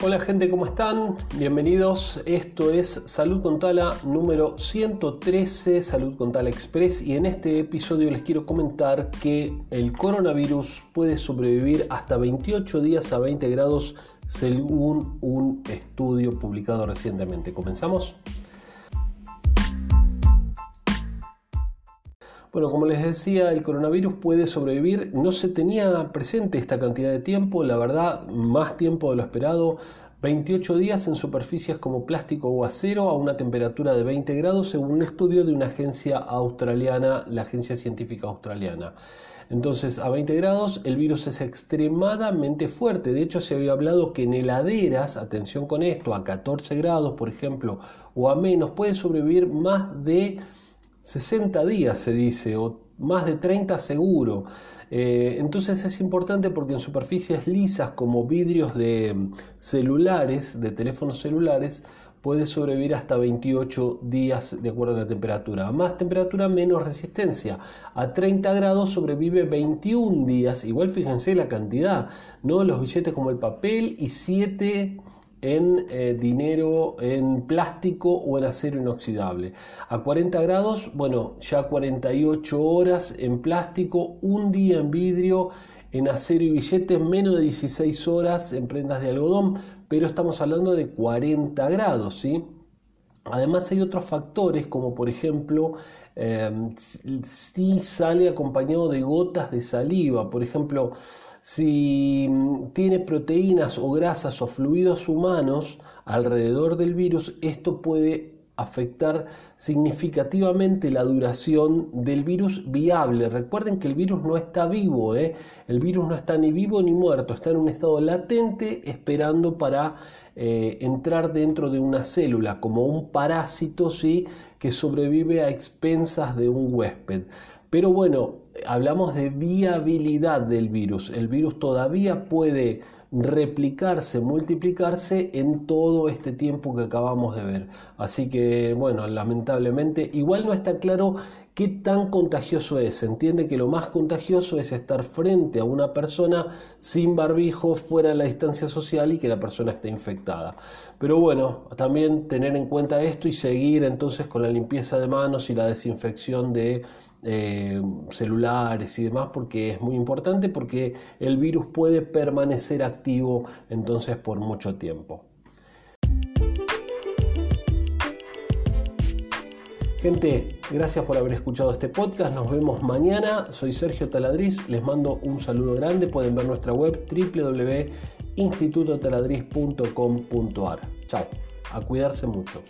Hola gente, ¿cómo están? Bienvenidos. Esto es Salud con Tala número 113, Salud con Tala Express. Y en este episodio les quiero comentar que el coronavirus puede sobrevivir hasta 28 días a 20 grados según un estudio publicado recientemente. ¿Comenzamos? Bueno, como les decía, el coronavirus puede sobrevivir. No se tenía presente esta cantidad de tiempo, la verdad, más tiempo de lo esperado. 28 días en superficies como plástico o acero a una temperatura de 20 grados según un estudio de una agencia australiana, la agencia científica australiana. Entonces, a 20 grados el virus es extremadamente fuerte. De hecho, se había hablado que en heladeras, atención con esto, a 14 grados, por ejemplo, o a menos, puede sobrevivir más de 60 días se dice, o más de 30 seguro. Eh, entonces es importante porque en superficies lisas como vidrios de celulares, de teléfonos celulares, puede sobrevivir hasta 28 días de acuerdo a la temperatura. A más temperatura, menos resistencia. A 30 grados sobrevive 21 días. Igual fíjense la cantidad, ¿no? Los billetes como el papel y 7 en eh, dinero en plástico o en acero inoxidable. A 40 grados, bueno, ya 48 horas en plástico, un día en vidrio, en acero y billetes, menos de 16 horas en prendas de algodón, pero estamos hablando de 40 grados, ¿sí? Además hay otros factores como por ejemplo eh, si sale acompañado de gotas de saliva, por ejemplo si mm, tiene proteínas o grasas o fluidos humanos alrededor del virus, esto puede afectar significativamente la duración del virus viable. Recuerden que el virus no está vivo, ¿eh? el virus no está ni vivo ni muerto, está en un estado latente esperando para eh, entrar dentro de una célula, como un parásito ¿sí? que sobrevive a expensas de un huésped. Pero bueno, hablamos de viabilidad del virus. El virus todavía puede replicarse, multiplicarse en todo este tiempo que acabamos de ver. Así que, bueno, lamentablemente, igual no está claro qué tan contagioso es. Se entiende que lo más contagioso es estar frente a una persona sin barbijo, fuera de la distancia social y que la persona esté infectada. Pero bueno, también tener en cuenta esto y seguir entonces con la limpieza de manos y la desinfección de eh, celulares y demás porque es muy importante porque el virus puede permanecer activo entonces por mucho tiempo. Gente, gracias por haber escuchado este podcast. Nos vemos mañana. Soy Sergio Taladriz. Les mando un saludo grande. Pueden ver nuestra web www.institutotaladriz.com.ar. Chao. A cuidarse mucho.